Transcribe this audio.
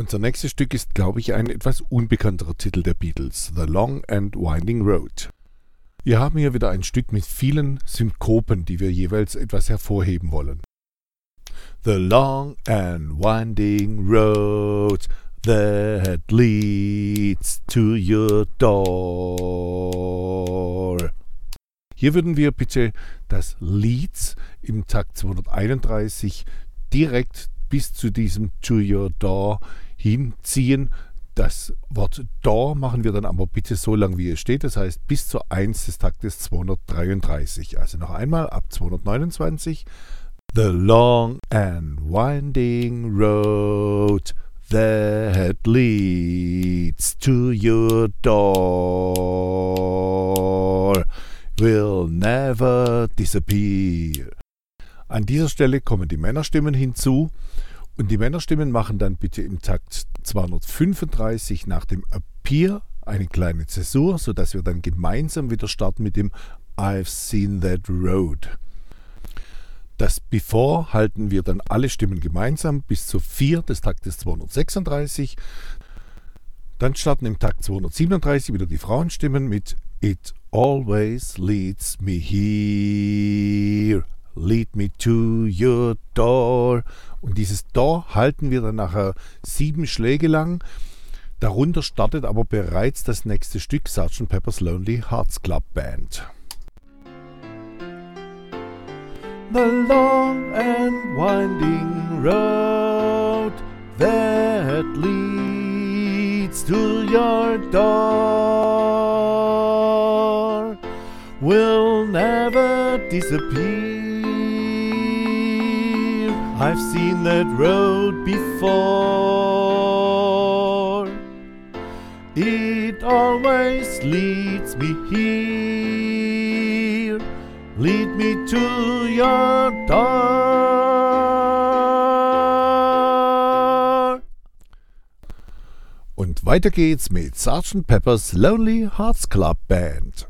Unser nächstes Stück ist, glaube ich, ein etwas unbekannterer Titel der Beatles, The Long and Winding Road. Wir haben hier wieder ein Stück mit vielen Synkopen, die wir jeweils etwas hervorheben wollen. The long and winding road that leads to your door. Hier würden wir bitte das Leads im Takt 231 direkt bis zu diesem To Your Door hinziehen. Das Wort Door machen wir dann aber bitte so lang, wie es steht. Das heißt bis zur 1 des Taktes 233. Also noch einmal ab 229. The long and winding road that leads to your door will never disappear. An dieser Stelle kommen die Männerstimmen hinzu und die Männerstimmen machen dann bitte im Takt 235 nach dem Appear eine kleine Zäsur, sodass wir dann gemeinsam wieder starten mit dem I've seen that road. Das Before halten wir dann alle Stimmen gemeinsam bis zu 4 des Taktes 236. Dann starten im Takt 237 wieder die Frauenstimmen mit It always leads me here. Lead me to your door. Und dieses Door halten wir dann nachher sieben Schläge lang. Darunter startet aber bereits das nächste Stück Sgt. Pepper's Lonely Hearts Club Band. The long and winding road that leads to your door will never disappear. I've seen that road before. It always leads me here. Lead me to your door. Und weiter geht's mit Sgt. Pepper's Lonely Hearts Club Band.